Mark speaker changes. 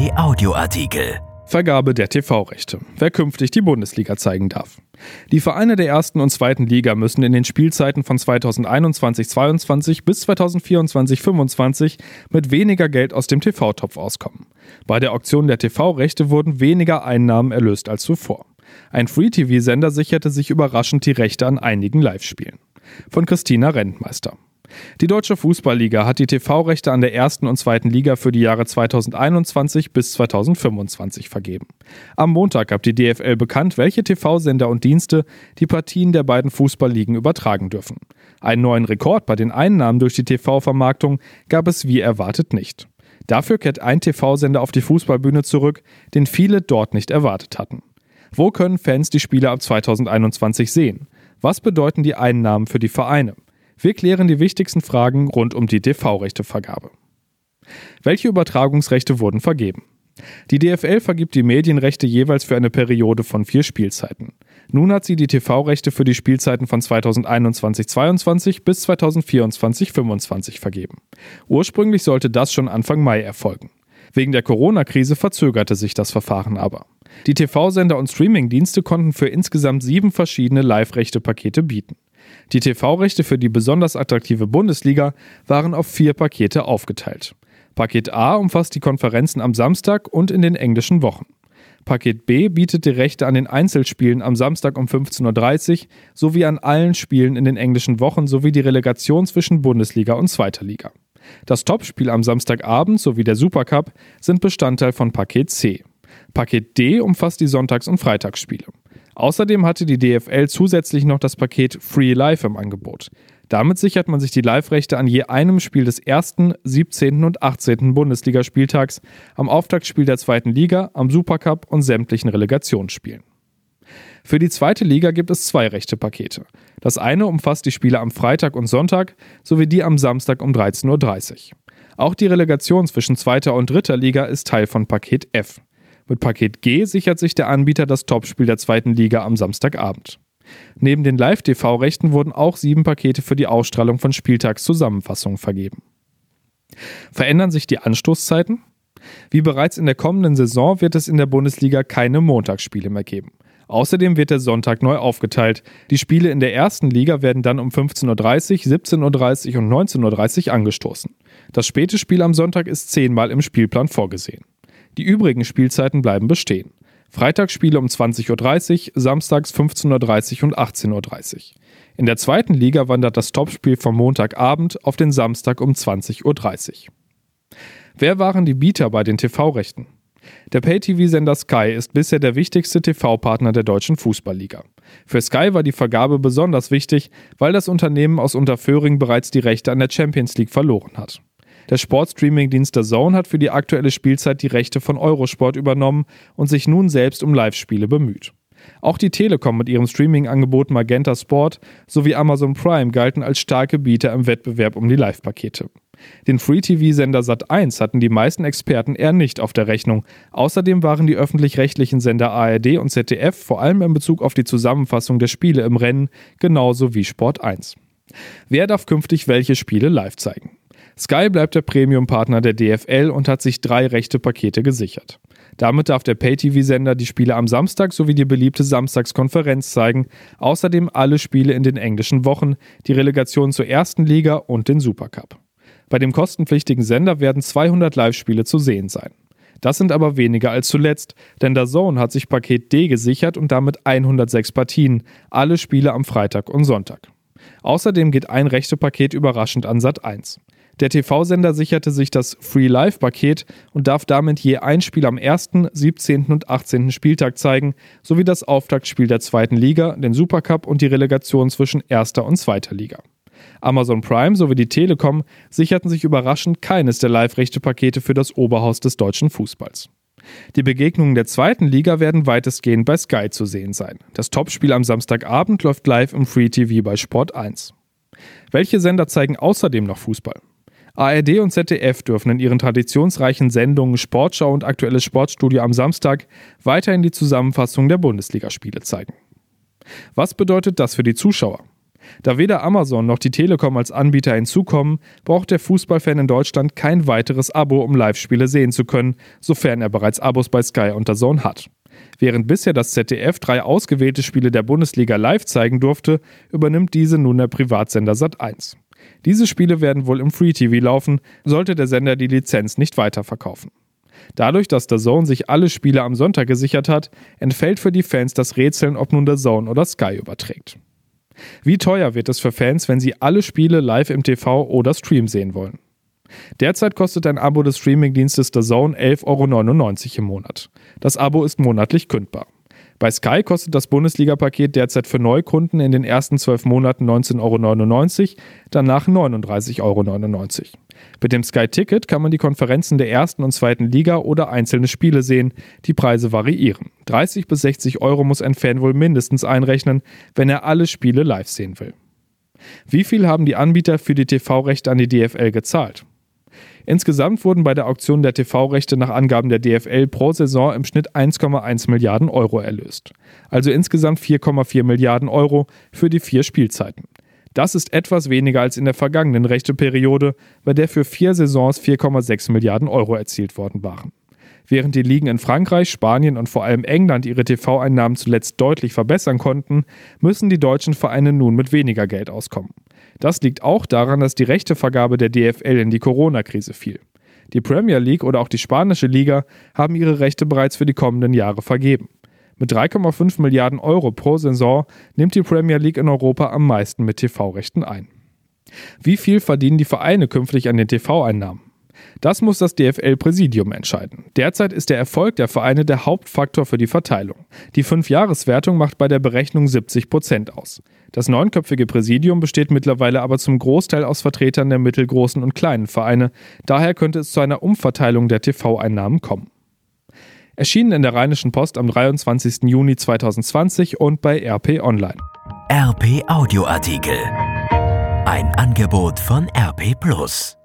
Speaker 1: Sky Audioartikel.
Speaker 2: Vergabe der TV-Rechte. Wer künftig die Bundesliga zeigen darf. Die Vereine der ersten und zweiten Liga müssen in den Spielzeiten von 2021-22 bis 2024-25 mit weniger Geld aus dem TV-Topf auskommen. Bei der Auktion der TV-Rechte wurden weniger Einnahmen erlöst als zuvor. Ein Free-TV-Sender sicherte sich überraschend die Rechte an einigen Live-Spielen. Von Christina Rentmeister. Die Deutsche Fußballliga hat die TV-Rechte an der ersten und zweiten Liga für die Jahre 2021 bis 2025 vergeben. Am Montag gab die DFL bekannt, welche TV-Sender und Dienste die Partien der beiden Fußballligen übertragen dürfen. Einen neuen Rekord bei den Einnahmen durch die TV-Vermarktung gab es wie erwartet nicht. Dafür kehrt ein TV-Sender auf die Fußballbühne zurück, den viele dort nicht erwartet hatten. Wo können Fans die Spiele ab 2021 sehen? Was bedeuten die Einnahmen für die Vereine? Wir klären die wichtigsten Fragen rund um die TV-Rechtevergabe. Welche Übertragungsrechte wurden vergeben? Die DFL vergibt die Medienrechte jeweils für eine Periode von vier Spielzeiten. Nun hat sie die TV-Rechte für die Spielzeiten von 2021-22 bis 2024-25 vergeben. Ursprünglich sollte das schon Anfang Mai erfolgen. Wegen der Corona-Krise verzögerte sich das Verfahren aber. Die TV-Sender und Streaming-Dienste konnten für insgesamt sieben verschiedene Live-Rechte-Pakete bieten. Die TV-Rechte für die besonders attraktive Bundesliga waren auf vier Pakete aufgeteilt. Paket A umfasst die Konferenzen am Samstag und in den englischen Wochen. Paket B bietet die Rechte an den Einzelspielen am Samstag um 15.30 Uhr sowie an allen Spielen in den englischen Wochen sowie die Relegation zwischen Bundesliga und Zweiter Liga. Das Topspiel am Samstagabend sowie der Supercup sind Bestandteil von Paket C. Paket D umfasst die Sonntags- und Freitagsspiele. Außerdem hatte die DFL zusätzlich noch das Paket Free Live im Angebot. Damit sichert man sich die Live-Rechte an je einem Spiel des ersten, 17. und 18. Bundesligaspieltags, am Auftaktspiel der zweiten Liga, am Supercup und sämtlichen Relegationsspielen. Für die zweite Liga gibt es zwei Rechtepakete. Das eine umfasst die Spiele am Freitag und Sonntag sowie die am Samstag um 13.30 Uhr. Auch die Relegation zwischen zweiter und dritter Liga ist Teil von Paket F. Mit Paket G sichert sich der Anbieter das Topspiel der zweiten Liga am Samstagabend. Neben den Live-TV-Rechten wurden auch sieben Pakete für die Ausstrahlung von Spieltagszusammenfassungen vergeben. Verändern sich die Anstoßzeiten? Wie bereits in der kommenden Saison wird es in der Bundesliga keine Montagsspiele mehr geben. Außerdem wird der Sonntag neu aufgeteilt. Die Spiele in der ersten Liga werden dann um 15.30 Uhr, 17.30 Uhr und 19.30 Uhr angestoßen. Das späte Spiel am Sonntag ist zehnmal im Spielplan vorgesehen. Die übrigen Spielzeiten bleiben bestehen. Freitagsspiele um 20.30 Uhr, samstags 15.30 Uhr und 18.30 Uhr. In der zweiten Liga wandert das Topspiel vom Montagabend auf den Samstag um 20.30 Uhr. Wer waren die Bieter bei den TV-Rechten? Der Pay-TV-Sender Sky ist bisher der wichtigste TV-Partner der deutschen Fußballliga. Für Sky war die Vergabe besonders wichtig, weil das Unternehmen aus Unterföhring bereits die Rechte an der Champions League verloren hat. Der Sportstreaming-Dienst der Zone hat für die aktuelle Spielzeit die Rechte von Eurosport übernommen und sich nun selbst um Live-Spiele bemüht. Auch die Telekom mit ihrem Streaming-Angebot Magenta Sport sowie Amazon Prime galten als starke Bieter im Wettbewerb um die Live-Pakete. Den Free-TV-Sender Sat1 hatten die meisten Experten eher nicht auf der Rechnung. Außerdem waren die öffentlich-rechtlichen Sender ARD und ZDF vor allem in Bezug auf die Zusammenfassung der Spiele im Rennen genauso wie Sport 1. Wer darf künftig welche Spiele live zeigen? Sky bleibt der Premium-Partner der DFL und hat sich drei rechte Pakete gesichert. Damit darf der Pay-TV-Sender die Spiele am Samstag sowie die beliebte Samstagskonferenz zeigen, außerdem alle Spiele in den englischen Wochen, die Relegation zur ersten Liga und den Supercup. Bei dem kostenpflichtigen Sender werden 200 Live-Spiele zu sehen sein. Das sind aber weniger als zuletzt, denn der Zone hat sich Paket D gesichert und damit 106 Partien, alle Spiele am Freitag und Sonntag. Außerdem geht ein rechte Paket überraschend an Sat 1. Der TV-Sender sicherte sich das Free Live-Paket und darf damit je ein Spiel am 1., 17. und 18. Spieltag zeigen, sowie das Auftaktspiel der zweiten Liga, den Supercup und die Relegation zwischen erster und zweiter Liga. Amazon Prime sowie die Telekom sicherten sich überraschend keines der Live-Rechte-Pakete für das Oberhaus des deutschen Fußballs. Die Begegnungen der zweiten Liga werden weitestgehend bei Sky zu sehen sein. Das Topspiel am Samstagabend läuft live im Free TV bei Sport 1. Welche Sender zeigen außerdem noch Fußball? ARD und ZDF dürfen in ihren traditionsreichen Sendungen Sportschau und aktuelles Sportstudio am Samstag weiterhin die Zusammenfassung der Bundesligaspiele zeigen. Was bedeutet das für die Zuschauer? Da weder Amazon noch die Telekom als Anbieter hinzukommen, braucht der Fußballfan in Deutschland kein weiteres Abo, um Live-Spiele sehen zu können, sofern er bereits Abos bei Sky und Zone hat. Während bisher das ZDF drei ausgewählte Spiele der Bundesliga live zeigen durfte, übernimmt diese nun der Privatsender Sat1. Diese Spiele werden wohl im Free TV laufen, sollte der Sender die Lizenz nicht weiterverkaufen. Dadurch, dass der Zone sich alle Spiele am Sonntag gesichert hat, entfällt für die Fans das Rätseln, ob nun der Zone oder Sky überträgt. Wie teuer wird es für Fans, wenn sie alle Spiele live im TV oder Stream sehen wollen? Derzeit kostet ein Abo des Streamingdienstes The Zone 11,99 Euro im Monat. Das Abo ist monatlich kündbar. Bei Sky kostet das Bundesliga-Paket derzeit für Neukunden in den ersten zwölf Monaten 19,99 Euro, danach 39,99 Euro. Mit dem Sky-Ticket kann man die Konferenzen der ersten und zweiten Liga oder einzelne Spiele sehen. Die Preise variieren. 30 bis 60 Euro muss ein Fan wohl mindestens einrechnen, wenn er alle Spiele live sehen will. Wie viel haben die Anbieter für die TV-Rechte an die DFL gezahlt? Insgesamt wurden bei der Auktion der TV-Rechte nach Angaben der DFL pro Saison im Schnitt 1,1 Milliarden Euro erlöst. Also insgesamt 4,4 Milliarden Euro für die vier Spielzeiten. Das ist etwas weniger als in der vergangenen Rechteperiode, bei der für vier Saisons 4,6 Milliarden Euro erzielt worden waren. Während die Ligen in Frankreich, Spanien und vor allem England ihre TV-Einnahmen zuletzt deutlich verbessern konnten, müssen die deutschen Vereine nun mit weniger Geld auskommen. Das liegt auch daran, dass die Rechtevergabe der DFL in die Corona-Krise fiel. Die Premier League oder auch die spanische Liga haben ihre Rechte bereits für die kommenden Jahre vergeben. Mit 3,5 Milliarden Euro pro Saison nimmt die Premier League in Europa am meisten mit TV-Rechten ein. Wie viel verdienen die Vereine künftig an den TV-Einnahmen? Das muss das DFL-Präsidium entscheiden. Derzeit ist der Erfolg der Vereine der Hauptfaktor für die Verteilung. Die Fünfjahreswertung macht bei der Berechnung 70 Prozent aus. Das neunköpfige Präsidium besteht mittlerweile aber zum Großteil aus Vertretern der mittelgroßen und kleinen Vereine. Daher könnte es zu einer Umverteilung der TV-Einnahmen kommen. Erschienen in der Rheinischen Post am 23. Juni 2020 und bei RP Online.
Speaker 1: RP Audioartikel. Ein Angebot von RP Plus.